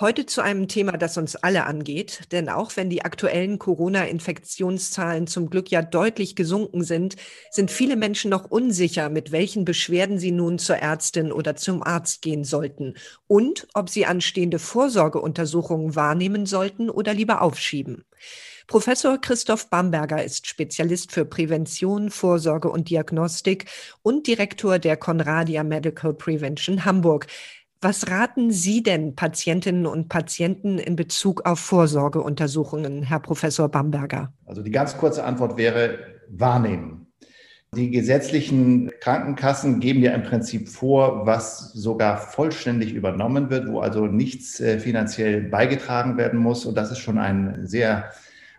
Heute zu einem Thema, das uns alle angeht, denn auch wenn die aktuellen Corona-Infektionszahlen zum Glück ja deutlich gesunken sind, sind viele Menschen noch unsicher, mit welchen Beschwerden sie nun zur Ärztin oder zum Arzt gehen sollten und ob sie anstehende Vorsorgeuntersuchungen wahrnehmen sollten oder lieber aufschieben. Professor Christoph Bamberger ist Spezialist für Prävention, Vorsorge und Diagnostik und Direktor der Conradia Medical Prevention Hamburg. Was raten Sie denn Patientinnen und Patienten in Bezug auf Vorsorgeuntersuchungen, Herr Professor Bamberger? Also die ganz kurze Antwort wäre wahrnehmen. Die gesetzlichen Krankenkassen geben ja im Prinzip vor, was sogar vollständig übernommen wird, wo also nichts äh, finanziell beigetragen werden muss. Und das ist schon ein sehr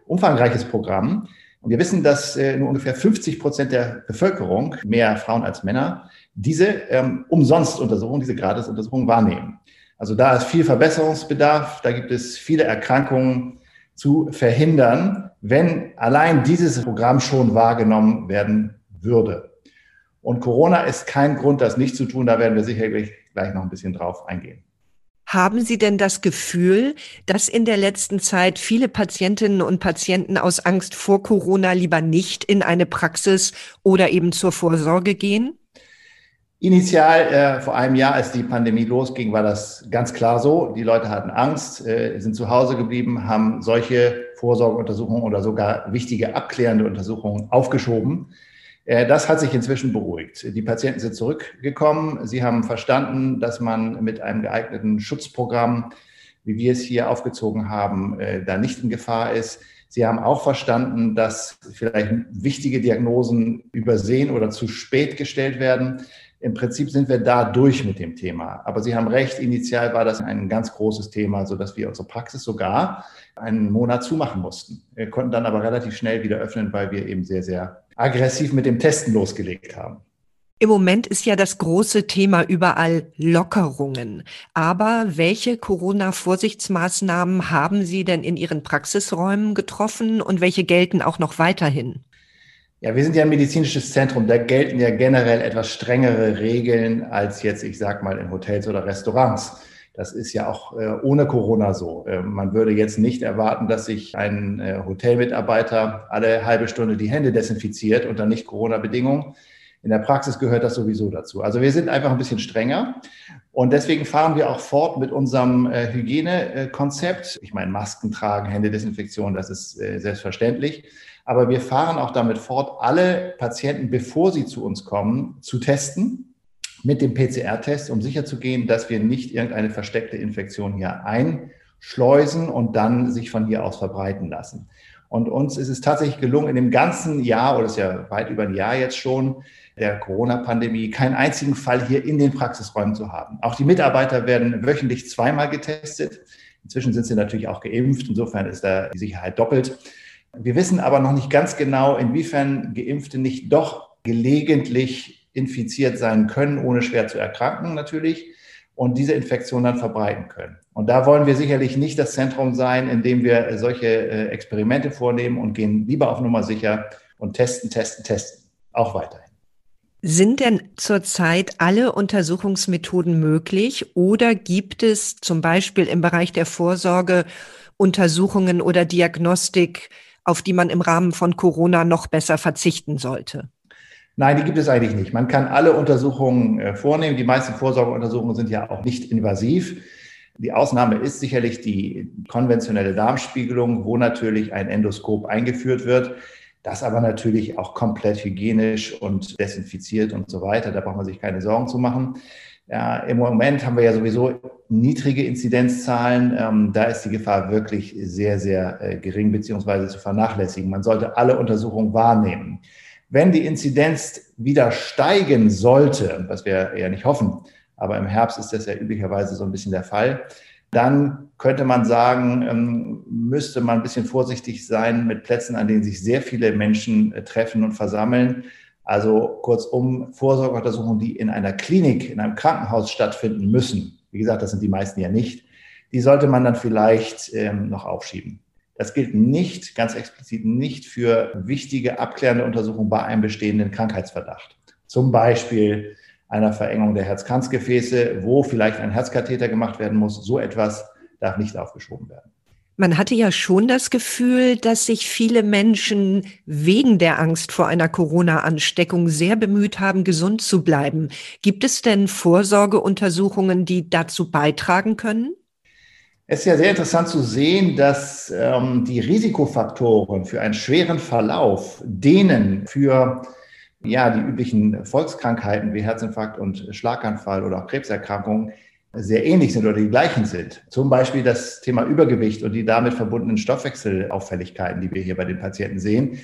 umfangreiches Programm. Und wir wissen, dass äh, nur ungefähr 50 Prozent der Bevölkerung, mehr Frauen als Männer, diese ähm, Umsonstuntersuchung, diese Gratisuntersuchung wahrnehmen. Also da ist viel Verbesserungsbedarf, da gibt es viele Erkrankungen zu verhindern, wenn allein dieses Programm schon wahrgenommen werden würde. Und Corona ist kein Grund, das nicht zu tun. Da werden wir sicherlich gleich noch ein bisschen drauf eingehen. Haben Sie denn das Gefühl, dass in der letzten Zeit viele Patientinnen und Patienten aus Angst vor Corona lieber nicht in eine Praxis oder eben zur Vorsorge gehen? Initial äh, vor einem Jahr, als die Pandemie losging, war das ganz klar so. Die Leute hatten Angst, äh, sind zu Hause geblieben, haben solche Vorsorgeuntersuchungen oder sogar wichtige abklärende Untersuchungen aufgeschoben. Äh, das hat sich inzwischen beruhigt. Die Patienten sind zurückgekommen. Sie haben verstanden, dass man mit einem geeigneten Schutzprogramm, wie wir es hier aufgezogen haben, äh, da nicht in Gefahr ist. Sie haben auch verstanden, dass vielleicht wichtige Diagnosen übersehen oder zu spät gestellt werden. Im Prinzip sind wir da durch mit dem Thema. Aber Sie haben recht, initial war das ein ganz großes Thema, sodass wir unsere Praxis sogar einen Monat zumachen mussten. Wir konnten dann aber relativ schnell wieder öffnen, weil wir eben sehr, sehr aggressiv mit dem Testen losgelegt haben. Im Moment ist ja das große Thema überall Lockerungen. Aber welche Corona-Vorsichtsmaßnahmen haben Sie denn in Ihren Praxisräumen getroffen und welche gelten auch noch weiterhin? Ja, wir sind ja ein medizinisches Zentrum. Da gelten ja generell etwas strengere Regeln als jetzt, ich sag mal, in Hotels oder Restaurants. Das ist ja auch äh, ohne Corona so. Äh, man würde jetzt nicht erwarten, dass sich ein äh, Hotelmitarbeiter alle halbe Stunde die Hände desinfiziert unter nicht Corona-Bedingungen. In der Praxis gehört das sowieso dazu. Also wir sind einfach ein bisschen strenger und deswegen fahren wir auch fort mit unserem Hygienekonzept. Ich meine, Masken tragen, Händedesinfektion, das ist selbstverständlich. Aber wir fahren auch damit fort, alle Patienten, bevor sie zu uns kommen, zu testen mit dem PCR-Test, um sicherzugehen, dass wir nicht irgendeine versteckte Infektion hier einschleusen und dann sich von hier aus verbreiten lassen. Und uns ist es tatsächlich gelungen, in dem ganzen Jahr, oder ist ja weit über ein Jahr jetzt schon, der Corona-Pandemie keinen einzigen Fall hier in den Praxisräumen zu haben. Auch die Mitarbeiter werden wöchentlich zweimal getestet. Inzwischen sind sie natürlich auch geimpft. Insofern ist da die Sicherheit doppelt. Wir wissen aber noch nicht ganz genau, inwiefern Geimpfte nicht doch gelegentlich infiziert sein können, ohne schwer zu erkranken natürlich und diese Infektion dann verbreiten können. Und da wollen wir sicherlich nicht das Zentrum sein, in dem wir solche äh, Experimente vornehmen und gehen lieber auf Nummer sicher und testen, testen, testen. Auch weiterhin. Sind denn zurzeit alle Untersuchungsmethoden möglich oder gibt es zum Beispiel im Bereich der Vorsorge Untersuchungen oder Diagnostik, auf die man im Rahmen von Corona noch besser verzichten sollte? Nein, die gibt es eigentlich nicht. Man kann alle Untersuchungen äh, vornehmen. Die meisten Vorsorgeuntersuchungen sind ja auch nicht invasiv. Die Ausnahme ist sicherlich die konventionelle Darmspiegelung, wo natürlich ein Endoskop eingeführt wird. Das aber natürlich auch komplett hygienisch und desinfiziert und so weiter. Da braucht man sich keine Sorgen zu machen. Ja, Im Moment haben wir ja sowieso niedrige Inzidenzzahlen. Ähm, da ist die Gefahr wirklich sehr, sehr äh, gering beziehungsweise zu vernachlässigen. Man sollte alle Untersuchungen wahrnehmen. Wenn die Inzidenz wieder steigen sollte, was wir eher nicht hoffen, aber im Herbst ist das ja üblicherweise so ein bisschen der Fall, dann könnte man sagen, ähm, müsste man ein bisschen vorsichtig sein mit Plätzen, an denen sich sehr viele Menschen äh, treffen und versammeln. Also kurzum, Vorsorgeuntersuchungen, die in einer Klinik, in einem Krankenhaus stattfinden müssen. Wie gesagt, das sind die meisten ja nicht. Die sollte man dann vielleicht ähm, noch aufschieben. Das gilt nicht, ganz explizit nicht für wichtige abklärende Untersuchungen bei einem bestehenden Krankheitsverdacht. Zum Beispiel einer Verengung der Herzkranzgefäße, wo vielleicht ein Herzkatheter gemacht werden muss. So etwas darf nicht aufgeschoben werden. Man hatte ja schon das Gefühl, dass sich viele Menschen wegen der Angst vor einer Corona-Ansteckung sehr bemüht haben, gesund zu bleiben. Gibt es denn Vorsorgeuntersuchungen, die dazu beitragen können? Es ist ja sehr interessant zu sehen, dass ähm, die Risikofaktoren für einen schweren Verlauf, denen für ja, die üblichen Volkskrankheiten wie Herzinfarkt und Schlaganfall oder auch Krebserkrankungen sehr ähnlich sind oder die gleichen sind. Zum Beispiel das Thema Übergewicht und die damit verbundenen Stoffwechselauffälligkeiten, die wir hier bei den Patienten sehen.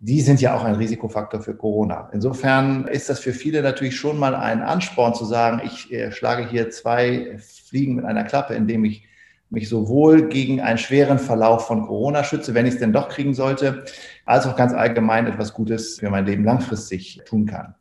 Die sind ja auch ein Risikofaktor für Corona. Insofern ist das für viele natürlich schon mal ein Ansporn zu sagen, ich äh, schlage hier zwei Fliegen mit einer Klappe, indem ich mich sowohl gegen einen schweren Verlauf von Corona schütze, wenn ich es denn doch kriegen sollte, als auch ganz allgemein etwas Gutes für mein Leben langfristig tun kann.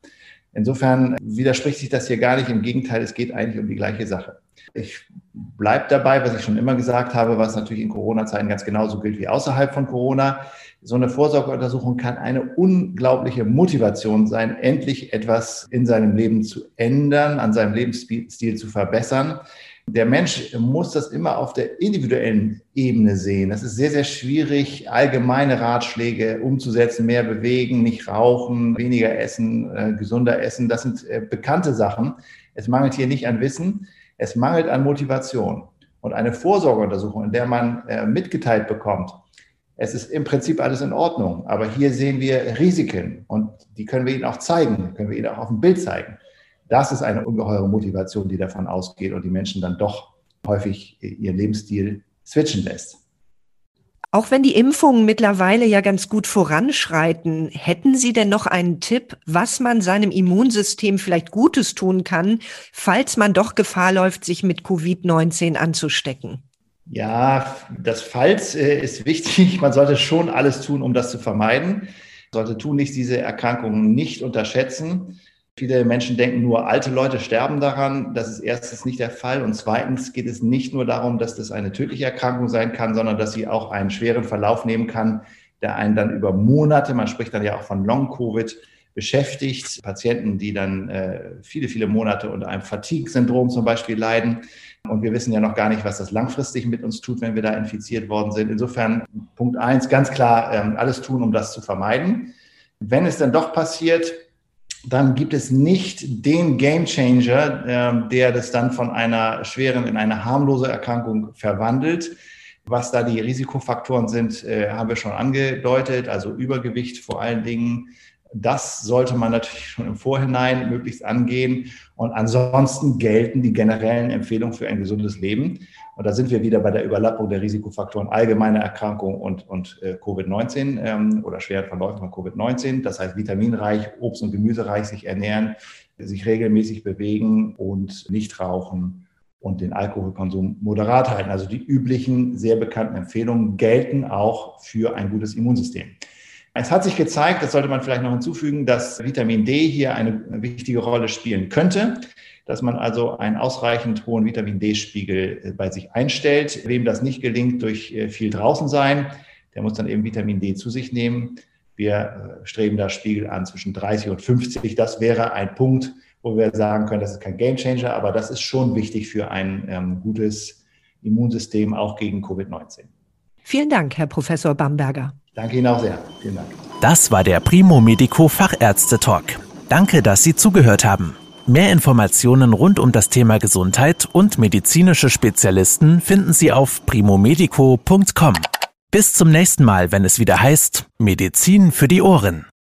Insofern widerspricht sich das hier gar nicht. Im Gegenteil, es geht eigentlich um die gleiche Sache. Ich bleibe dabei, was ich schon immer gesagt habe, was natürlich in Corona-Zeiten ganz genauso gilt wie außerhalb von Corona. So eine Vorsorgeuntersuchung kann eine unglaubliche Motivation sein, endlich etwas in seinem Leben zu ändern, an seinem Lebensstil zu verbessern der Mensch muss das immer auf der individuellen Ebene sehen. Das ist sehr, sehr schwierig, allgemeine Ratschläge umzusetzen, mehr bewegen, nicht rauchen, weniger essen, äh, gesunder essen. Das sind äh, bekannte Sachen. Es mangelt hier nicht an Wissen, es mangelt an Motivation. Und eine Vorsorgeuntersuchung, in der man äh, mitgeteilt bekommt, es ist im Prinzip alles in Ordnung, aber hier sehen wir Risiken und die können wir Ihnen auch zeigen, können wir Ihnen auch auf dem Bild zeigen. Das ist eine ungeheure Motivation, die davon ausgeht und die Menschen dann doch häufig ihren Lebensstil switchen lässt. Auch wenn die Impfungen mittlerweile ja ganz gut voranschreiten, hätten Sie denn noch einen Tipp, was man seinem Immunsystem vielleicht Gutes tun kann, falls man doch Gefahr läuft, sich mit Covid-19 anzustecken? Ja, das Falls äh, ist wichtig. Man sollte schon alles tun, um das zu vermeiden. Man sollte tunlichst diese Erkrankungen nicht unterschätzen. Viele Menschen denken nur, alte Leute sterben daran. Das ist erstens nicht der Fall. Und zweitens geht es nicht nur darum, dass das eine tödliche Erkrankung sein kann, sondern dass sie auch einen schweren Verlauf nehmen kann, der einen dann über Monate, man spricht dann ja auch von Long-Covid, beschäftigt. Patienten, die dann äh, viele, viele Monate unter einem Fatigue-Syndrom zum Beispiel leiden. Und wir wissen ja noch gar nicht, was das langfristig mit uns tut, wenn wir da infiziert worden sind. Insofern Punkt eins, ganz klar, ähm, alles tun, um das zu vermeiden. Wenn es dann doch passiert, dann gibt es nicht den Gamechanger, äh, der das dann von einer schweren in eine harmlose Erkrankung verwandelt. Was da die Risikofaktoren sind, äh, haben wir schon angedeutet, also Übergewicht vor allen Dingen. Das sollte man natürlich schon im Vorhinein möglichst angehen. Und ansonsten gelten die generellen Empfehlungen für ein gesundes Leben. Und da sind wir wieder bei der Überlappung der Risikofaktoren allgemeine Erkrankung und, und äh, Covid-19 ähm, oder schweren Verläufen von Covid-19. Das heißt, vitaminreich, obst- und gemüsereich sich ernähren, sich regelmäßig bewegen und nicht rauchen und den Alkoholkonsum moderat halten. Also die üblichen, sehr bekannten Empfehlungen gelten auch für ein gutes Immunsystem. Es hat sich gezeigt, das sollte man vielleicht noch hinzufügen, dass Vitamin D hier eine wichtige Rolle spielen könnte dass man also einen ausreichend hohen Vitamin D-Spiegel äh, bei sich einstellt. Wem das nicht gelingt durch äh, viel draußen sein, der muss dann eben Vitamin D zu sich nehmen. Wir äh, streben da Spiegel an zwischen 30 und 50. Das wäre ein Punkt, wo wir sagen können, das ist kein Gamechanger, aber das ist schon wichtig für ein ähm, gutes Immunsystem, auch gegen Covid-19. Vielen Dank, Herr Professor Bamberger. Danke Ihnen auch sehr. Vielen Dank. Das war der Primo Medico Fachärzte Talk. Danke, dass Sie zugehört haben. Mehr Informationen rund um das Thema Gesundheit und medizinische Spezialisten finden Sie auf primomedico.com. Bis zum nächsten Mal, wenn es wieder heißt Medizin für die Ohren.